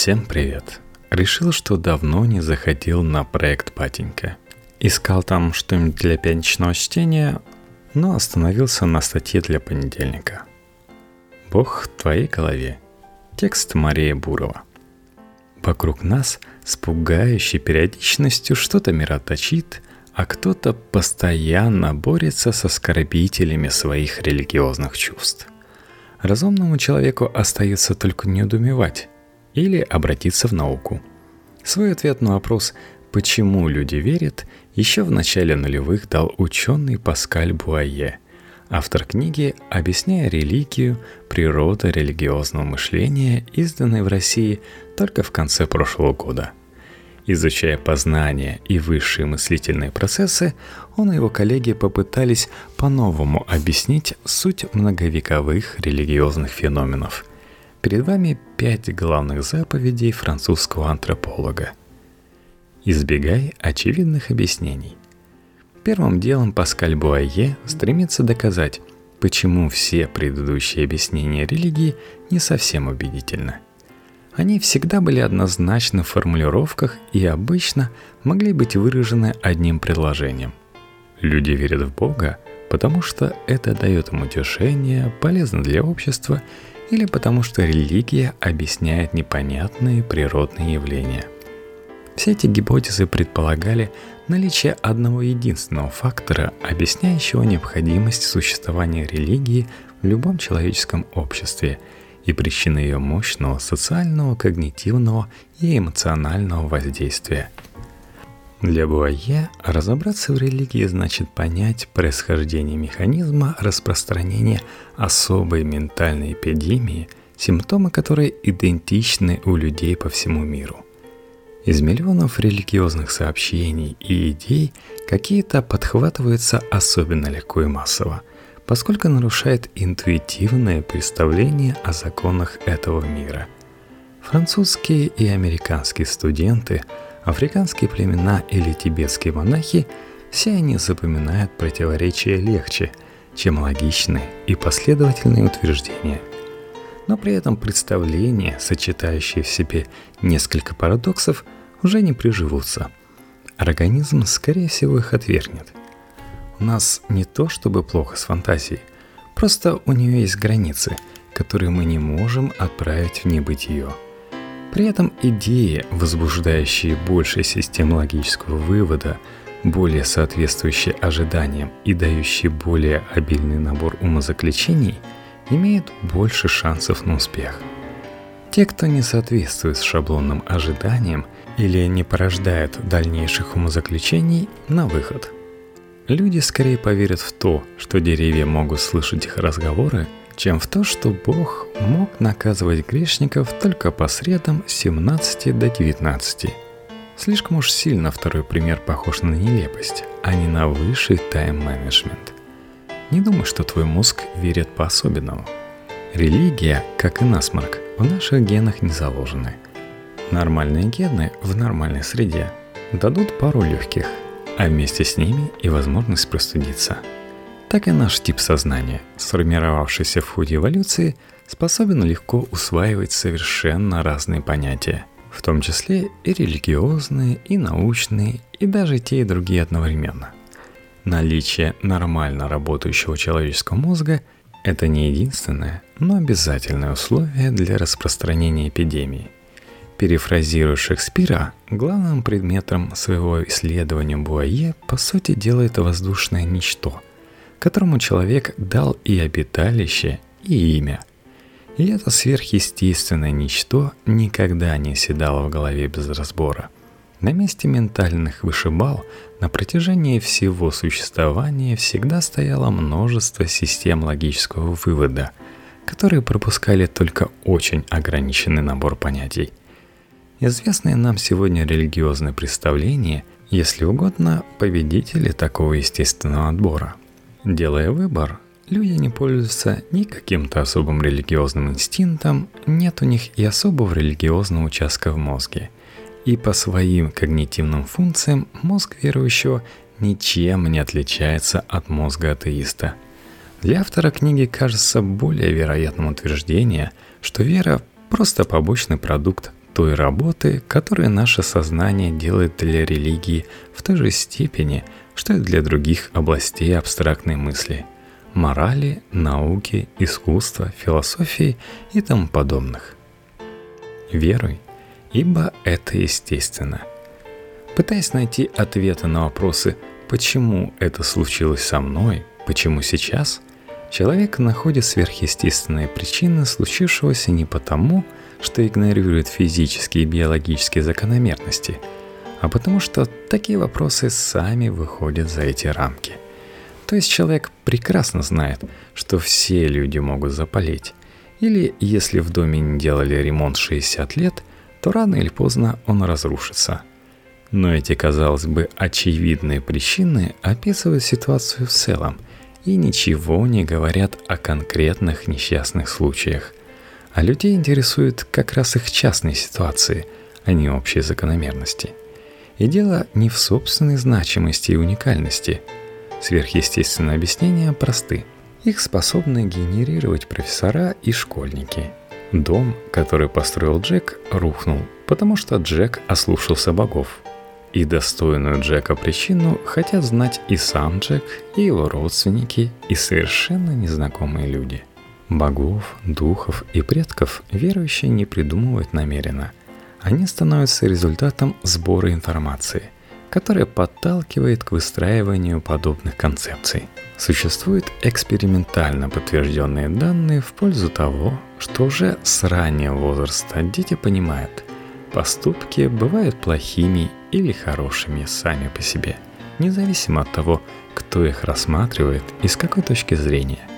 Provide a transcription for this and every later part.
Всем привет! Решил, что давно не заходил на проект Патенька. Искал там что-нибудь для пятничного чтения, но остановился на статье для понедельника. «Бог в твоей голове». Текст Мария Бурова. Вокруг нас с пугающей периодичностью что-то мироточит, а кто-то постоянно борется со скорбителями своих религиозных чувств. Разумному человеку остается только недоумевать или обратиться в науку. Свой ответ на вопрос «Почему люди верят?» еще в начале нулевых дал ученый Паскаль Буае, автор книги «Объясняя религию. Природа религиозного мышления», изданной в России только в конце прошлого года. Изучая познание и высшие мыслительные процессы, он и его коллеги попытались по-новому объяснить суть многовековых религиозных феноменов – Перед вами пять главных заповедей французского антрополога. Избегай очевидных объяснений. Первым делом Паскаль Буайе стремится доказать, почему все предыдущие объяснения религии не совсем убедительны. Они всегда были однозначны в формулировках и обычно могли быть выражены одним предложением. Люди верят в Бога, потому что это дает им утешение, полезно для общества или потому что религия объясняет непонятные природные явления. Все эти гипотезы предполагали наличие одного единственного фактора, объясняющего необходимость существования религии в любом человеческом обществе и причины ее мощного социального, когнитивного и эмоционального воздействия – для Буае разобраться в религии значит понять происхождение механизма распространения особой ментальной эпидемии, симптомы которой идентичны у людей по всему миру. Из миллионов религиозных сообщений и идей какие-то подхватываются особенно легко и массово, поскольку нарушает интуитивное представление о законах этого мира. Французские и американские студенты – Африканские племена или тибетские монахи – все они запоминают противоречия легче, чем логичные и последовательные утверждения. Но при этом представления, сочетающие в себе несколько парадоксов, уже не приживутся. Организм, скорее всего, их отвергнет. У нас не то чтобы плохо с фантазией, просто у нее есть границы, которые мы не можем отправить в небытие – при этом идеи, возбуждающие больше систем логического вывода, более соответствующие ожиданиям и дающие более обильный набор умозаключений, имеют больше шансов на успех. Те, кто не соответствует шаблонным ожиданиям или не порождает дальнейших умозаключений, на выход. Люди скорее поверят в то, что деревья могут слышать их разговоры, чем в то, что Бог мог наказывать грешников только по средам с 17 до 19. Слишком уж сильно второй пример похож на нелепость, а не на высший тайм-менеджмент. Не думай, что твой мозг верит по-особенному. Религия, как и насморк, в наших генах не заложены. Нормальные гены в нормальной среде дадут пару легких, а вместе с ними и возможность простудиться – так и наш тип сознания, сформировавшийся в ходе эволюции, способен легко усваивать совершенно разные понятия, в том числе и религиозные, и научные, и даже те и другие одновременно. Наличие нормально работающего человеческого мозга – это не единственное, но обязательное условие для распространения эпидемии. Перефразируя Шекспира, главным предметом своего исследования Буае по сути делает воздушное ничто – которому человек дал и обиталище, и имя. И это сверхъестественное ничто никогда не седало в голове без разбора. На месте ментальных вышибал на протяжении всего существования всегда стояло множество систем логического вывода, которые пропускали только очень ограниченный набор понятий. Известные нам сегодня религиозные представления, если угодно, победители такого естественного отбора – Делая выбор, люди не пользуются ни каким-то особым религиозным инстинктом, нет у них и особого религиозного участка в мозге. И по своим когнитивным функциям мозг верующего ничем не отличается от мозга атеиста. Для автора книги кажется более вероятным утверждение, что вера – просто побочный продукт той работы, которую наше сознание делает для религии в той же степени, что и для других областей абстрактной мысли – морали, науки, искусства, философии и тому подобных. Веруй, ибо это естественно. Пытаясь найти ответы на вопросы «почему это случилось со мной?», «почему сейчас?», человек находит сверхъестественные причины случившегося не потому, что игнорирует физические и биологические закономерности, а потому что такие вопросы сами выходят за эти рамки. То есть человек прекрасно знает, что все люди могут запалить, или если в доме не делали ремонт 60 лет, то рано или поздно он разрушится. Но эти, казалось бы, очевидные причины описывают ситуацию в целом и ничего не говорят о конкретных несчастных случаях. А людей интересуют как раз их частные ситуации, а не общие закономерности. И дело не в собственной значимости и уникальности. Сверхъестественные объяснения просты – их способны генерировать профессора и школьники. Дом, который построил Джек, рухнул, потому что Джек ослушался богов. И достойную Джека причину хотят знать и сам Джек, и его родственники, и совершенно незнакомые люди. Богов, духов и предков верующие не придумывают намеренно. Они становятся результатом сбора информации – которая подталкивает к выстраиванию подобных концепций. Существуют экспериментально подтвержденные данные в пользу того, что уже с раннего возраста дети понимают, поступки бывают плохими или хорошими сами по себе, независимо от того, кто их рассматривает и с какой точки зрения.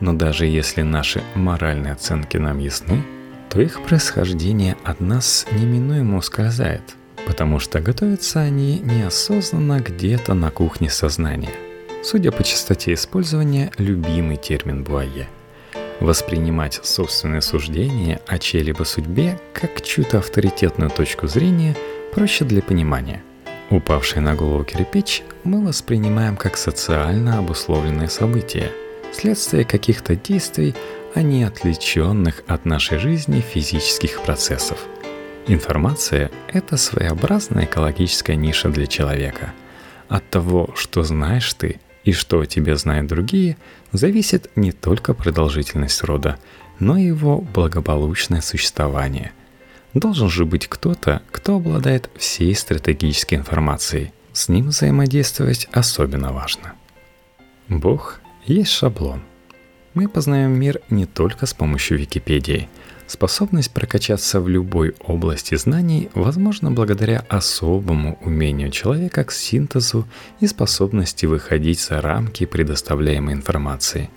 Но даже если наши моральные оценки нам ясны, то их происхождение от нас неминуемо ускользает – потому что готовятся они неосознанно где-то на кухне сознания. Судя по частоте использования, любимый термин Буае. Воспринимать собственные суждения о чьей-либо судьбе как чью-то авторитетную точку зрения проще для понимания. Упавший на голову кирпич мы воспринимаем как социально обусловленное событие, следствие каких-то действий, а не отвлеченных от нашей жизни физических процессов – Информация – это своеобразная экологическая ниша для человека. От того, что знаешь ты и что о тебе знают другие, зависит не только продолжительность рода, но и его благополучное существование. Должен же быть кто-то, кто обладает всей стратегической информацией. С ним взаимодействовать особенно важно. Бог есть шаблон. Мы познаем мир не только с помощью Википедии – Способность прокачаться в любой области знаний возможна благодаря особому умению человека к синтезу и способности выходить за рамки предоставляемой информации.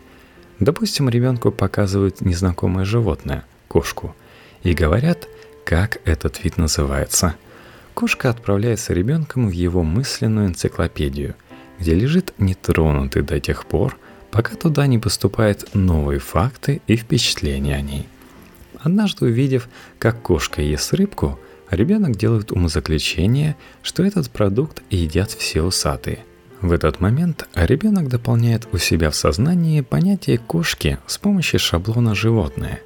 Допустим, ребенку показывают незнакомое животное, кошку, и говорят, как этот вид называется. Кошка отправляется ребенком в его мысленную энциклопедию, где лежит нетронутый до тех пор, пока туда не поступают новые факты и впечатления о ней – Однажды увидев, как кошка ест рыбку, ребенок делает умозаключение, что этот продукт едят все усатые. В этот момент ребенок дополняет у себя в сознании понятие кошки с помощью шаблона «животное».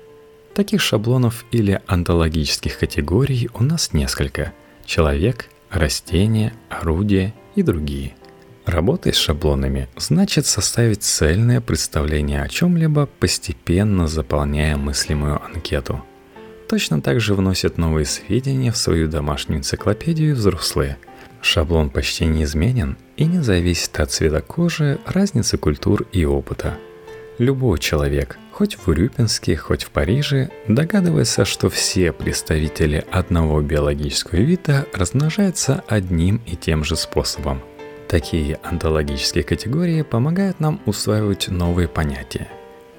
Таких шаблонов или онтологических категорий у нас несколько – человек, растение, орудие и другие – Работать с шаблонами значит составить цельное представление о чем-либо, постепенно заполняя мыслимую анкету. Точно так же вносят новые сведения в свою домашнюю энциклопедию взрослые. Шаблон почти неизменен и не зависит от цвета кожи, разницы культур и опыта. Любой человек, хоть в Урюпинске, хоть в Париже, догадывается, что все представители одного биологического вида размножаются одним и тем же способом – Такие онтологические категории помогают нам усваивать новые понятия.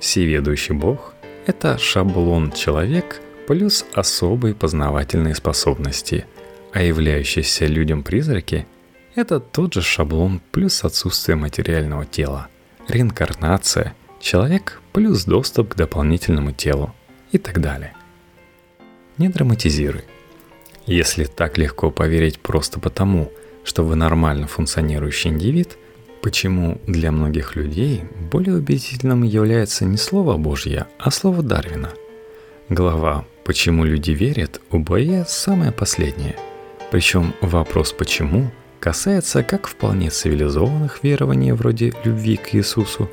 Всеведущий Бог – это шаблон человек плюс особые познавательные способности, а являющиеся людям призраки – это тот же шаблон плюс отсутствие материального тела, реинкарнация, человек плюс доступ к дополнительному телу и так далее. Не драматизируй. Если так легко поверить просто потому – что вы нормально функционирующий индивид, почему для многих людей более убедительным является не слово Божье, а слово Дарвина. Глава Почему люди верят, у Буае самое последнее. Причем вопрос «почему» касается как вполне цивилизованных верований вроде любви к Иисусу,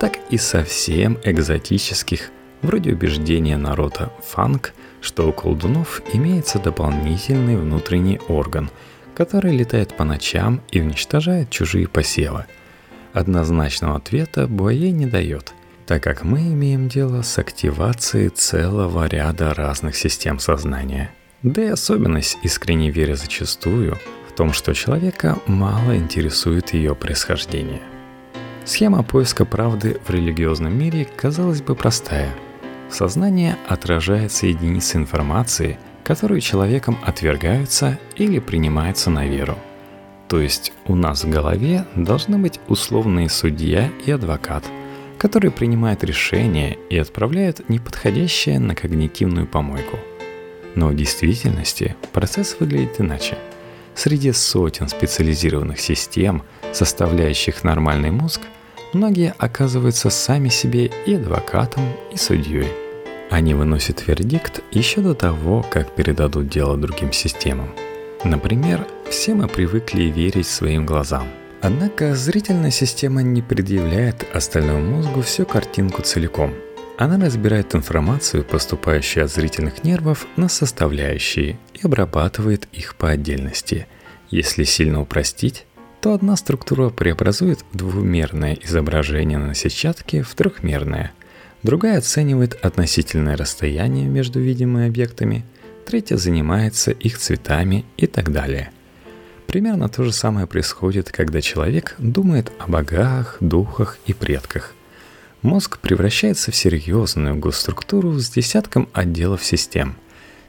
так и совсем экзотических, вроде убеждения народа фанк, что у колдунов имеется дополнительный внутренний орган, который летает по ночам и уничтожает чужие посевы. Однозначного ответа Буае не дает, так как мы имеем дело с активацией целого ряда разных систем сознания. Да и особенность искренней веры зачастую в том, что человека мало интересует ее происхождение – Схема поиска правды в религиозном мире казалось бы простая. В сознании отражается единица информации, которую человеком отвергаются или принимаются на веру. То есть у нас в голове должны быть условные судья и адвокат, которые принимают решения и отправляют неподходящее на когнитивную помойку. Но в действительности процесс выглядит иначе. Среди сотен специализированных систем, составляющих нормальный мозг, многие оказываются сами себе и адвокатом, и судьей. Они выносят вердикт еще до того, как передадут дело другим системам. Например, все мы привыкли верить своим глазам. Однако зрительная система не предъявляет остальному мозгу всю картинку целиком. Она разбирает информацию, поступающую от зрительных нервов, на составляющие и обрабатывает их по отдельности. Если сильно упростить, то одна структура преобразует двумерное изображение на сетчатке в трехмерное, другая оценивает относительное расстояние между видимыми объектами, третья занимается их цветами и так далее. Примерно то же самое происходит, когда человек думает о богах, духах и предках. Мозг превращается в серьезную госструктуру с десятком отделов систем.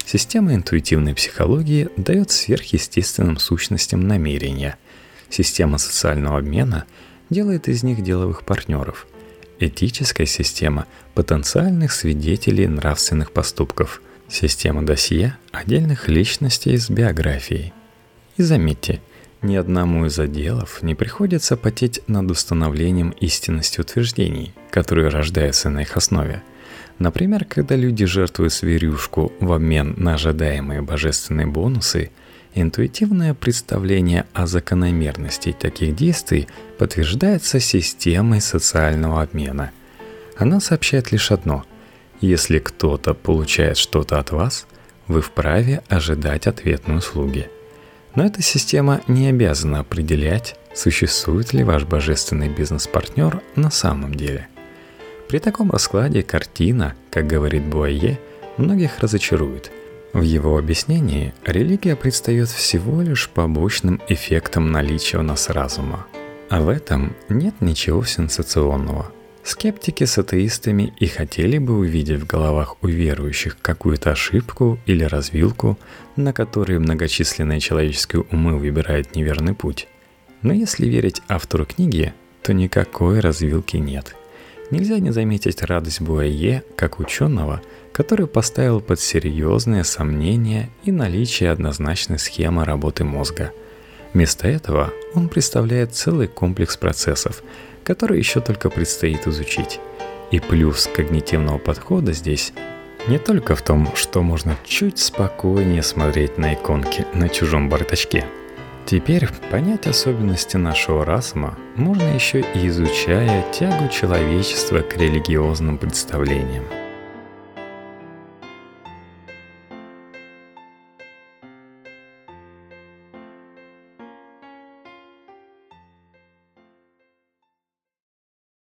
Система интуитивной психологии дает сверхъестественным сущностям намерения – Система социального обмена делает из них деловых партнеров. Этическая система – потенциальных свидетелей нравственных поступков. Система досье – отдельных личностей с биографией. И заметьте, ни одному из отделов не приходится потеть над установлением истинности утверждений, которые рождаются на их основе. Например, когда люди жертвуют зверюшку в обмен на ожидаемые божественные бонусы – Интуитивное представление о закономерности таких действий подтверждается системой социального обмена. Она сообщает лишь одно. Если кто-то получает что-то от вас, вы вправе ожидать ответной услуги. Но эта система не обязана определять, существует ли ваш божественный бизнес-партнер на самом деле. При таком раскладе картина, как говорит Буайе, многих разочарует – в его объяснении религия предстает всего лишь побочным эффектом наличия у нас разума. А в этом нет ничего сенсационного. Скептики с атеистами и хотели бы увидеть в головах у верующих какую-то ошибку или развилку, на которой многочисленные человеческие умы выбирают неверный путь. Но если верить автору книги, то никакой развилки нет. Нельзя не заметить радость Буае как ученого – который поставил под серьезные сомнения и наличие однозначной схемы работы мозга. Вместо этого он представляет целый комплекс процессов, который еще только предстоит изучить. И плюс когнитивного подхода здесь не только в том, что можно чуть спокойнее смотреть на иконки на чужом бардачке. Теперь понять особенности нашего разума можно еще и изучая тягу человечества к религиозным представлениям.